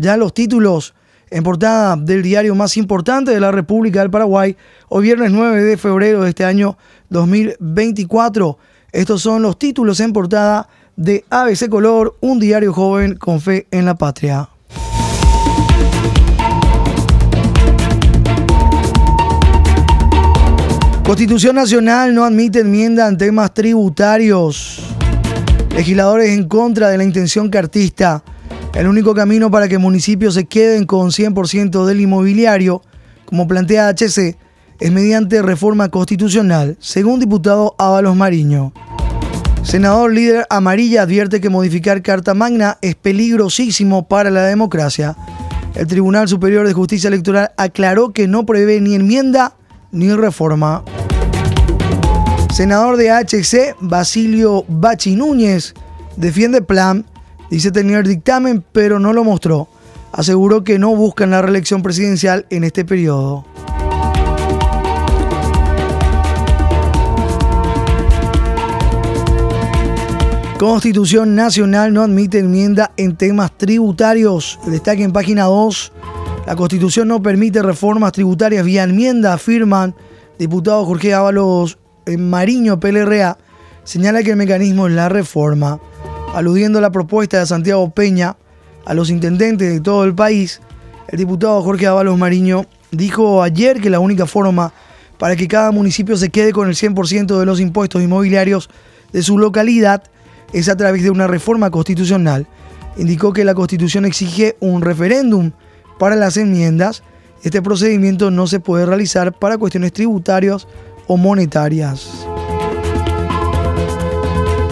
ya los títulos en portada del diario más importante de la República del Paraguay, hoy viernes 9 de febrero de este año 2024. Estos son los títulos en portada de ABC Color, un diario joven con fe en la patria. Constitución Nacional no admite enmienda en temas tributarios. Legisladores en contra de la intención cartista. El único camino para que municipios se queden con 100% del inmobiliario, como plantea HC, es mediante reforma constitucional, según diputado Ábalos Mariño. Senador líder amarilla advierte que modificar Carta Magna es peligrosísimo para la democracia. El Tribunal Superior de Justicia Electoral aclaró que no prevé ni enmienda ni reforma. Senador de HC, Basilio Bachi Núñez, defiende plan Dice tener dictamen, pero no lo mostró. Aseguró que no buscan la reelección presidencial en este periodo. Constitución Nacional no admite enmienda en temas tributarios. Destaque en página 2. La Constitución no permite reformas tributarias vía enmienda, afirman diputado Jorge Ábalos Mariño PLRA. Señala que el mecanismo es la reforma aludiendo a la propuesta de Santiago Peña a los intendentes de todo el país, el diputado Jorge Ábalos Mariño dijo ayer que la única forma para que cada municipio se quede con el 100% de los impuestos inmobiliarios de su localidad es a través de una reforma constitucional. Indicó que la constitución exige un referéndum para las enmiendas. Este procedimiento no se puede realizar para cuestiones tributarias o monetarias.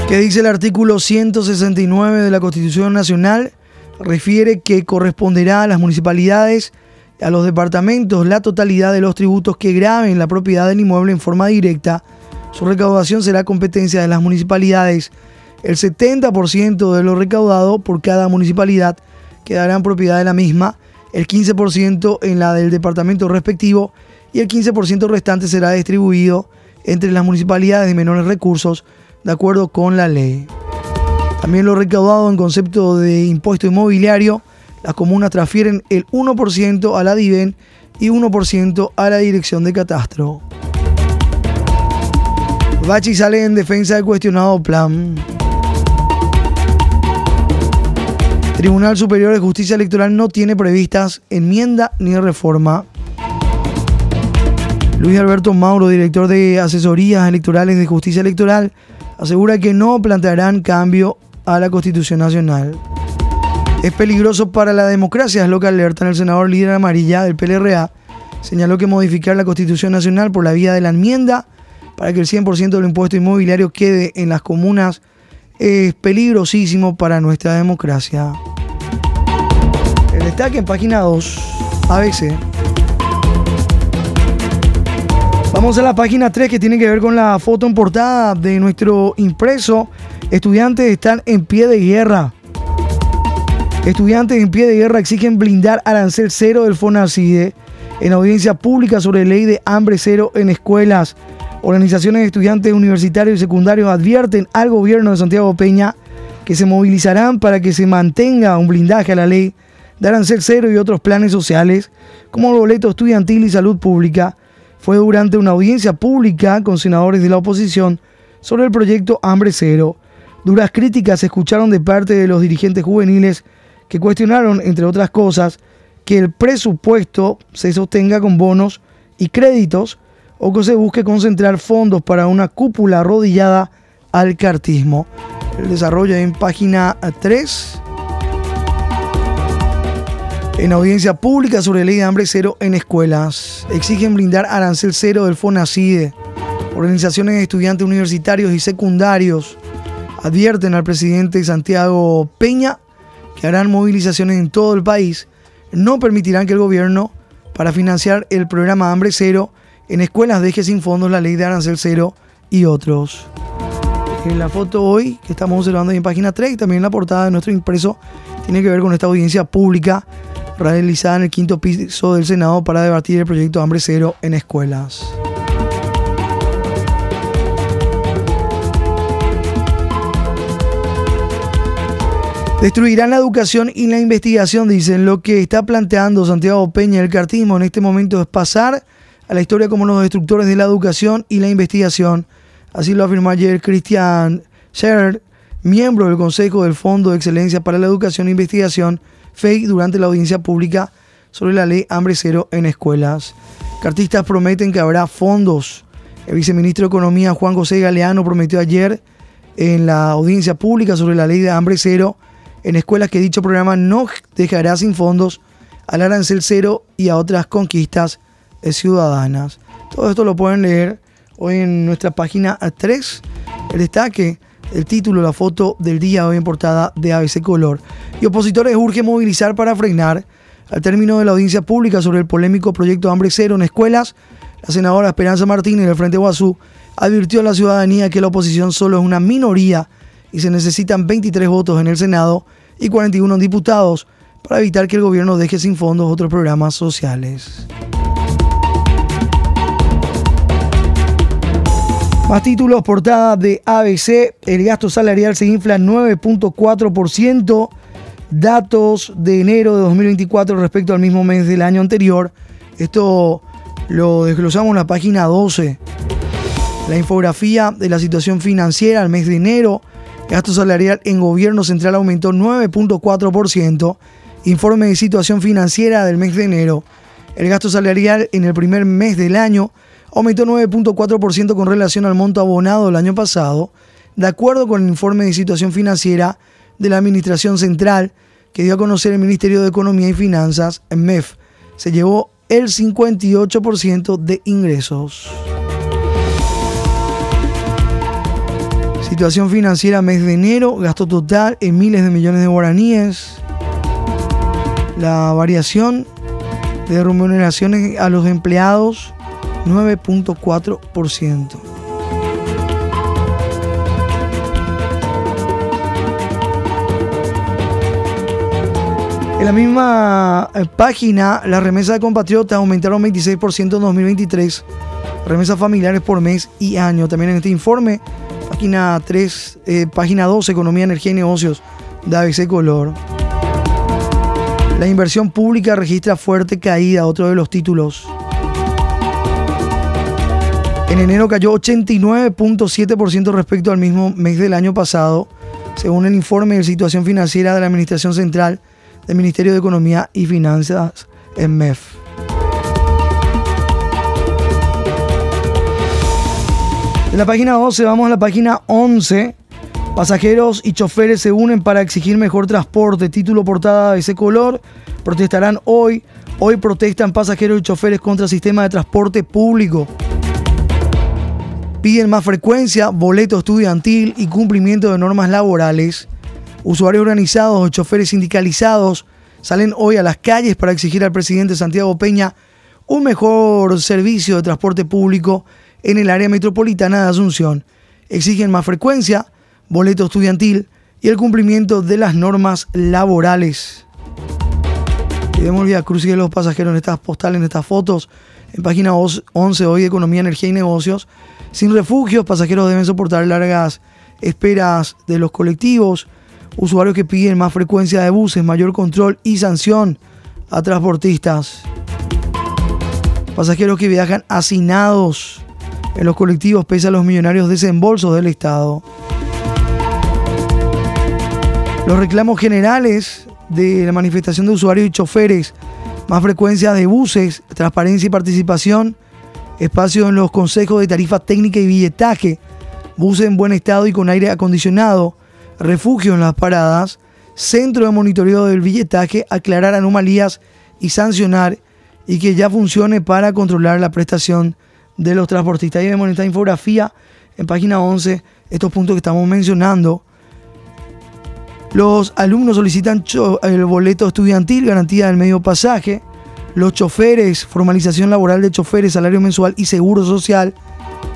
¿Qué dice el artículo 169 de la Constitución Nacional? Refiere que corresponderá a las municipalidades y a los departamentos la totalidad de los tributos que graben la propiedad del inmueble en forma directa. Su recaudación será competencia de las municipalidades. El 70% de lo recaudado por cada municipalidad quedará en propiedad de la misma, el 15% en la del departamento respectivo y el 15% restante será distribuido entre las municipalidades de menores recursos de acuerdo con la ley. También lo recaudado en concepto de impuesto inmobiliario, las comunas transfieren el 1% a la DIVEN y 1% a la Dirección de Catastro. Bachi sale en defensa del cuestionado plan. Tribunal Superior de Justicia Electoral no tiene previstas enmienda ni reforma. Luis Alberto Mauro, director de asesorías electorales de justicia electoral, asegura que no plantearán cambio a la Constitución Nacional. Es peligroso para la democracia, es lo que alerta el senador líder amarilla del PLRA. Señaló que modificar la Constitución Nacional por la vía de la enmienda para que el 100% del impuesto inmobiliario quede en las comunas es peligrosísimo para nuestra democracia. El destaque en página 2, ABC. Vamos a la página 3 que tiene que ver con la foto en portada de nuestro impreso. Estudiantes están en pie de guerra. Estudiantes en pie de guerra exigen blindar arancel cero del FONACIDE en audiencia pública sobre ley de hambre cero en escuelas. Organizaciones de estudiantes universitarios y secundarios advierten al gobierno de Santiago Peña que se movilizarán para que se mantenga un blindaje a la ley de arancel cero y otros planes sociales como el boleto estudiantil y salud pública fue durante una audiencia pública con senadores de la oposición sobre el proyecto Hambre Cero. Duras críticas se escucharon de parte de los dirigentes juveniles que cuestionaron, entre otras cosas, que el presupuesto se sostenga con bonos y créditos o que se busque concentrar fondos para una cúpula arrodillada al cartismo. El desarrollo en página 3 en audiencia pública sobre ley de hambre cero en escuelas. Exigen blindar arancel cero del FONACIDE. Organizaciones de estudiantes universitarios y secundarios advierten al presidente Santiago Peña que harán movilizaciones en todo el país. No permitirán que el gobierno, para financiar el programa Hambre Cero, en escuelas deje sin fondos la ley de arancel cero y otros. En la foto hoy que estamos observando en página 3 y también en la portada de nuestro impreso tiene que ver con esta audiencia pública realizada en el quinto piso del Senado para debatir el proyecto Hambre Cero en escuelas. Destruirán la educación y la investigación, dicen. Lo que está planteando Santiago Peña el cartismo en este momento es pasar a la historia como los destructores de la educación y la investigación. Así lo afirmó ayer Christian Scherer, miembro del Consejo del Fondo de Excelencia para la Educación e Investigación, FEI, durante la audiencia pública sobre la ley Hambre Cero en escuelas. Cartistas prometen que habrá fondos. El viceministro de Economía, Juan José Galeano, prometió ayer en la audiencia pública sobre la ley de Hambre Cero en escuelas que dicho programa no dejará sin fondos al arancel cero y a otras conquistas ciudadanas. Todo esto lo pueden leer hoy en nuestra página 3. El destaque, el título, la foto del día hoy en portada de ABC Color. Y opositores urge movilizar para frenar. Al término de la audiencia pública sobre el polémico proyecto Hambre Cero en escuelas, la senadora Esperanza Martínez del Frente Guazú advirtió a la ciudadanía que la oposición solo es una minoría y se necesitan 23 votos en el Senado y 41 diputados para evitar que el gobierno deje sin fondos otros programas sociales. Más títulos, portada de ABC, el gasto salarial se infla 9.4%, datos de enero de 2024 respecto al mismo mes del año anterior. Esto lo desglosamos en la página 12. La infografía de la situación financiera al mes de enero, gasto salarial en gobierno central aumentó 9.4%, informe de situación financiera del mes de enero. El gasto salarial en el primer mes del año aumentó 9.4% con relación al monto abonado el año pasado, de acuerdo con el informe de situación financiera de la Administración Central que dio a conocer el Ministerio de Economía y Finanzas, MEF. Se llevó el 58% de ingresos. Situación financiera mes de enero, gasto total en miles de millones de guaraníes. La variación de remuneraciones a los empleados 9.4%. En la misma eh, página, las remesas de compatriotas aumentaron 26% en 2023. Remesas familiares por mes y año. También en este informe, página 3, eh, página 2, Economía, Energía y Negocios de ABC Color. La inversión pública registra fuerte caída, otro de los títulos. En enero cayó 89.7% respecto al mismo mes del año pasado, según el informe de situación financiera de la Administración Central del Ministerio de Economía y Finanzas, MEF. De la página 12 vamos a la página 11. Pasajeros y choferes se unen para exigir mejor transporte. Título portada de ese color. Protestarán hoy. Hoy protestan pasajeros y choferes contra el sistema de transporte público. Piden más frecuencia, boleto estudiantil y cumplimiento de normas laborales. Usuarios organizados o choferes sindicalizados salen hoy a las calles para exigir al presidente Santiago Peña un mejor servicio de transporte público en el área metropolitana de Asunción. Exigen más frecuencia, boleto estudiantil y el cumplimiento de las normas laborales. Vemos el cruz de los pasajeros en estas postales, en estas fotos. En página 11 hoy Economía, Energía y Negocios sin refugios, pasajeros deben soportar largas esperas de los colectivos, usuarios que piden más frecuencia de buses, mayor control y sanción a transportistas. Pasajeros que viajan hacinados en los colectivos pese a los millonarios desembolsos del Estado. Los reclamos generales de la manifestación de usuarios y choferes, más frecuencia de buses, transparencia y participación, espacio en los consejos de tarifa técnica y billetaje, buses en buen estado y con aire acondicionado, refugio en las paradas, centro de monitoreo del billetaje, aclarar anomalías y sancionar y que ya funcione para controlar la prestación de los transportistas. Ahí vemos en esta infografía, en página 11, estos puntos que estamos mencionando. Los alumnos solicitan el boleto estudiantil, garantía del medio pasaje, los choferes, formalización laboral de choferes, salario mensual y seguro social,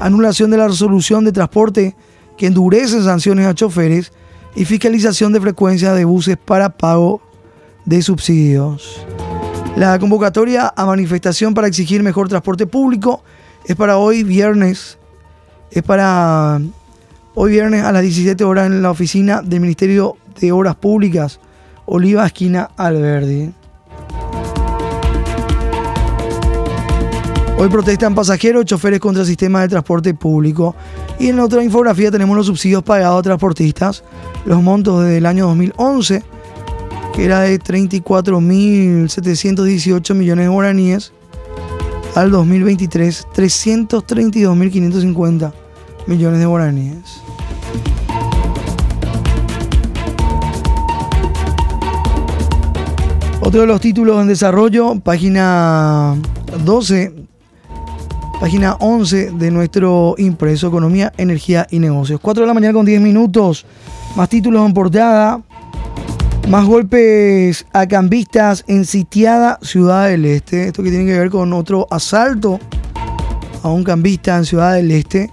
anulación de la resolución de transporte que endurece sanciones a choferes y fiscalización de frecuencia de buses para pago de subsidios. La convocatoria a manifestación para exigir mejor transporte público es para hoy viernes, es para Hoy viernes a las 17 horas en la oficina del Ministerio de Obras Públicas, Oliva Esquina Alberdi. Hoy protestan pasajeros, choferes contra el sistema de transporte público. Y en la otra infografía tenemos los subsidios pagados a transportistas, los montos desde el año 2011, que era de 34.718 millones de guaraníes, al 2023, 332.550 millones de guaraníes. Otro de los títulos en desarrollo, página 12, página 11 de nuestro impreso Economía, Energía y Negocios. 4 de la mañana con 10 minutos, más títulos en portada, más golpes a cambistas en sitiada Ciudad del Este. Esto que tiene que ver con otro asalto a un cambista en Ciudad del Este.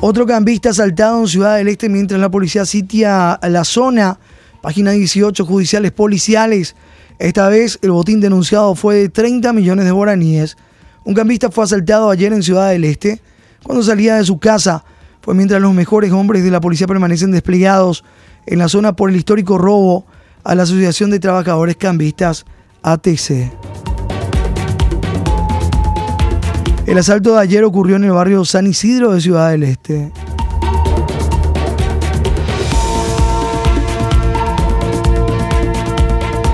Otro cambista asaltado en Ciudad del Este mientras la policía sitia la zona. Página 18, judiciales policiales. Esta vez el botín denunciado fue de 30 millones de guaraníes. Un cambista fue asaltado ayer en Ciudad del Este cuando salía de su casa. Fue mientras los mejores hombres de la policía permanecen desplegados en la zona por el histórico robo a la Asociación de Trabajadores Cambistas ATC. El asalto de ayer ocurrió en el barrio San Isidro de Ciudad del Este.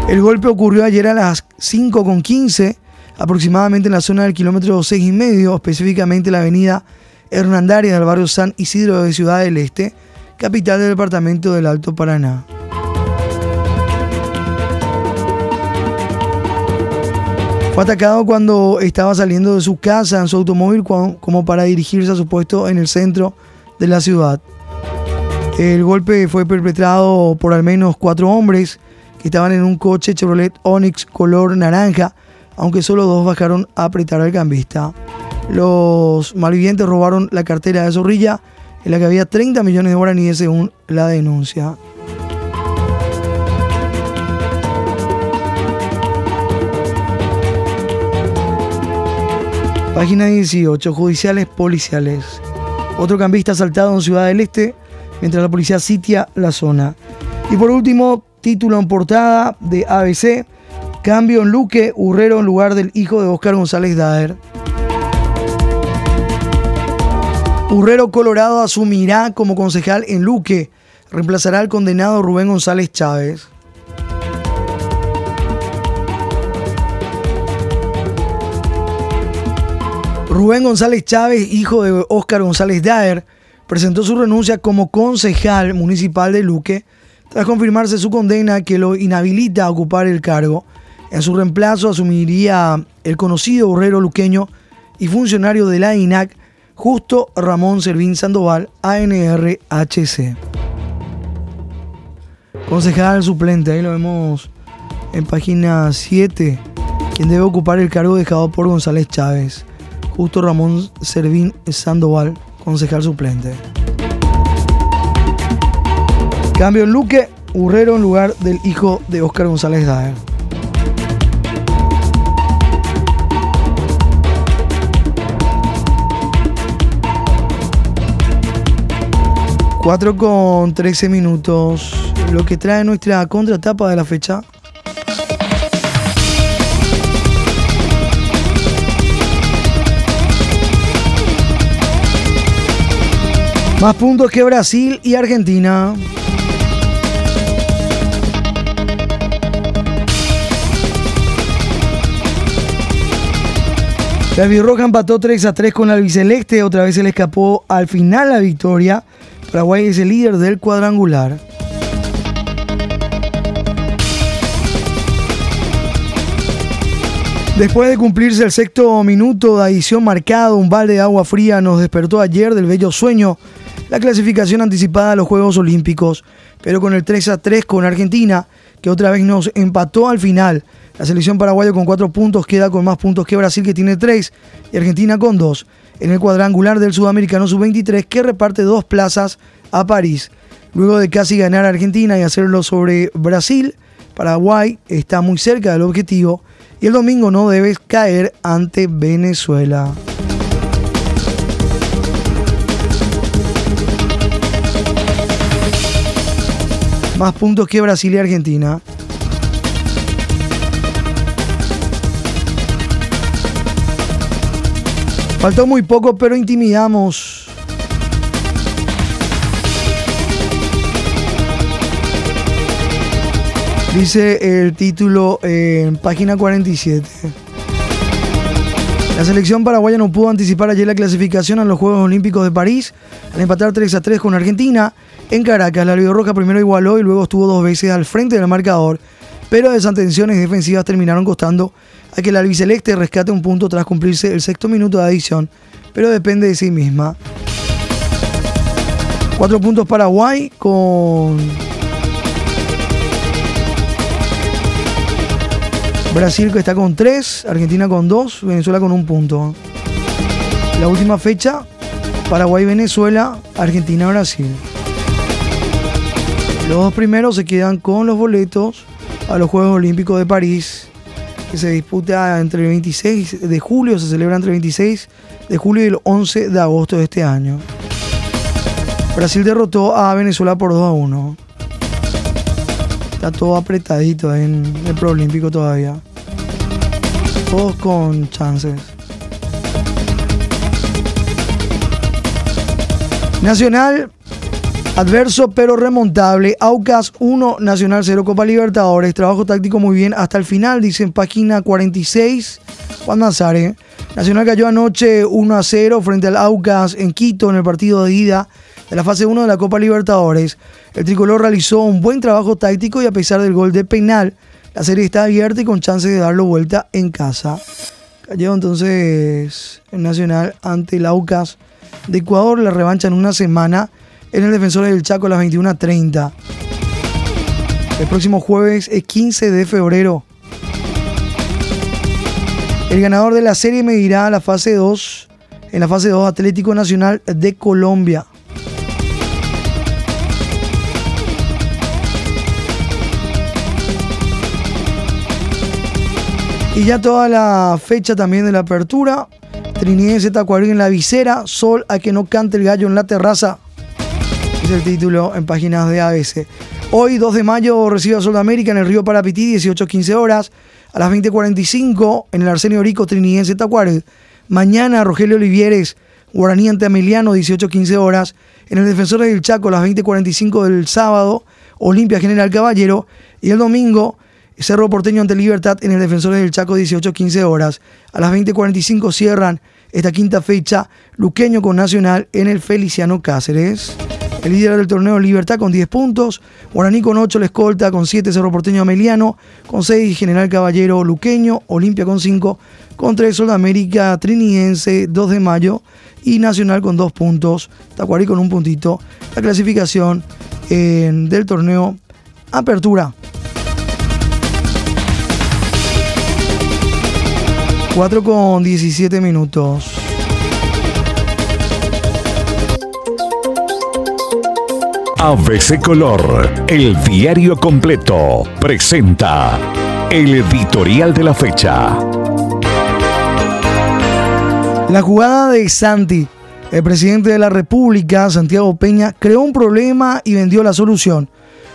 El golpe ocurrió ayer a las 5.15, aproximadamente en la zona del kilómetro 6 y medio, específicamente la avenida Hernandaria del barrio San Isidro de Ciudad del Este, capital del departamento del Alto Paraná. Fue atacado cuando estaba saliendo de su casa en su automóvil como para dirigirse a su puesto en el centro de la ciudad. El golpe fue perpetrado por al menos cuatro hombres que estaban en un coche Chevrolet Onix color naranja, aunque solo dos bajaron a apretar al cambista. Los malvivientes robaron la cartera de Zorrilla, en la que había 30 millones de guaraníes según la denuncia. Página 18. Judiciales policiales. Otro cambista asaltado en Ciudad del Este mientras la policía sitia la zona. Y por último, título en portada de ABC. Cambio en Luque, Urrero en lugar del hijo de Oscar González Daer. Urrero Colorado asumirá como concejal en Luque. Reemplazará al condenado Rubén González Chávez. Rubén González Chávez, hijo de Óscar González Daer, presentó su renuncia como concejal municipal de Luque tras confirmarse su condena que lo inhabilita a ocupar el cargo. En su reemplazo asumiría el conocido borrero luqueño y funcionario de la INAC, Justo Ramón Servín Sandoval, ANRHC. Concejal suplente, ahí lo vemos en página 7, quien debe ocupar el cargo dejado por González Chávez. Justo Ramón Servín Sandoval, concejal suplente. Cambio en Luque, Urrero en lugar del hijo de Óscar González Daer. Cuatro con 13 minutos. Lo que trae nuestra contratapa de la fecha. Más puntos que Brasil y Argentina. La Birroja empató 3 a 3 con la albiceleste, otra vez se le escapó al final la victoria. Paraguay es el líder del cuadrangular. Después de cumplirse el sexto minuto de adición marcado, un balde de agua fría nos despertó ayer del bello sueño la clasificación anticipada a los Juegos Olímpicos, pero con el 3 a 3 con Argentina, que otra vez nos empató al final. La selección paraguaya con 4 puntos queda con más puntos que Brasil, que tiene 3, y Argentina con 2 en el cuadrangular del Sudamericano Sub-23 que reparte dos plazas a París. Luego de casi ganar a Argentina y hacerlo sobre Brasil, Paraguay está muy cerca del objetivo y el domingo no debes caer ante Venezuela. Más puntos que Brasil y Argentina. Faltó muy poco, pero intimidamos. Dice el título en página 47. La selección paraguaya no pudo anticipar ayer la clasificación a los Juegos Olímpicos de París al empatar 3 a 3 con Argentina. En Caracas, la Roja primero igualó y luego estuvo dos veces al frente del marcador, pero desatenciones defensivas terminaron costando a que la albiceleste rescate un punto tras cumplirse el sexto minuto de adición, pero depende de sí misma. Cuatro puntos Paraguay con Brasil que está con 3, Argentina con 2, Venezuela con un punto. La última fecha, Paraguay-Venezuela, Argentina-Brasil. Los dos primeros se quedan con los boletos a los Juegos Olímpicos de París, que se disputa entre el 26 de julio, se celebra entre el 26 de julio y el 11 de agosto de este año. Brasil derrotó a Venezuela por 2 a 1. Está todo apretadito en el Proolímpico todavía. Todos con chances. Nacional, adverso pero remontable. Aucas 1, Nacional 0, Copa Libertadores. Trabajo táctico muy bien hasta el final, dicen página 46. Juan Nazare. Nacional cayó anoche 1 a 0 frente al Aucas en Quito en el partido de ida de la fase 1 de la Copa Libertadores. El tricolor realizó un buen trabajo táctico y a pesar del gol de penal, la serie está abierta y con chances de darlo vuelta en casa. Cayó entonces el Nacional ante el Aucas de Ecuador, la revancha en una semana en el Defensor del Chaco a las 21.30. El próximo jueves es 15 de febrero. El ganador de la serie medirá la fase 2 en la fase 2 Atlético Nacional de Colombia. Y ya toda la fecha también de la apertura. Trinidense Tacuarí en la visera. Sol a que no cante el gallo en la terraza. Es el título en páginas de ABC. Hoy, 2 de mayo, recibe a Sol de América en el río Parapití, 18-15 horas. A las 20.45 en el Arsenio Rico, Trinidense Tacuarí. Mañana, Rogelio Olivieres, Guaraní ante Emiliano, 18-15 horas. En el Defensor del Chaco, a las 20.45 del sábado, Olimpia General Caballero. Y el domingo, Cerro Porteño ante Libertad en el Defensores del Chaco 18-15 horas. A las 20.45 cierran esta quinta fecha Luqueño con Nacional en el Feliciano Cáceres. El líder del torneo Libertad con 10 puntos, Guaraní con 8, La Escolta con 7, Cerro Porteño Ameliano con 6, General Caballero Luqueño, Olimpia con 5, con 3, América Triniense 2 de mayo y Nacional con 2 puntos, Tacuarí con un puntito. La clasificación del torneo Apertura 4 con 17 minutos. ABC Color, el diario completo, presenta el editorial de la fecha. La jugada de Santi, el presidente de la República, Santiago Peña, creó un problema y vendió la solución.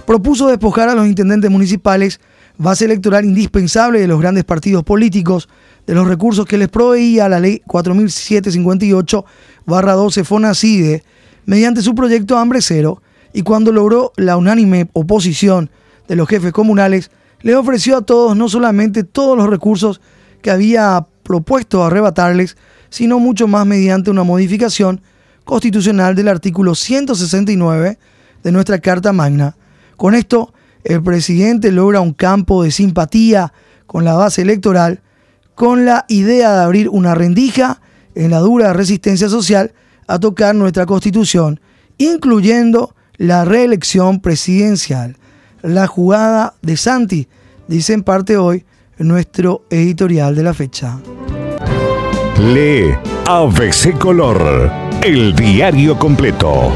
Propuso despojar a los intendentes municipales, base electoral indispensable de los grandes partidos políticos, de los recursos que les proveía la ley 4758-12 FONACIDE mediante su proyecto Hambre Cero y cuando logró la unánime oposición de los jefes comunales, le ofreció a todos no solamente todos los recursos que había propuesto arrebatarles, sino mucho más mediante una modificación constitucional del artículo 169 de nuestra Carta Magna. Con esto, el presidente logra un campo de simpatía con la base electoral con la idea de abrir una rendija en la dura resistencia social a tocar nuestra constitución, incluyendo la reelección presidencial. La jugada de Santi, dice en parte hoy nuestro editorial de la fecha. Lee ABC Color, el diario completo.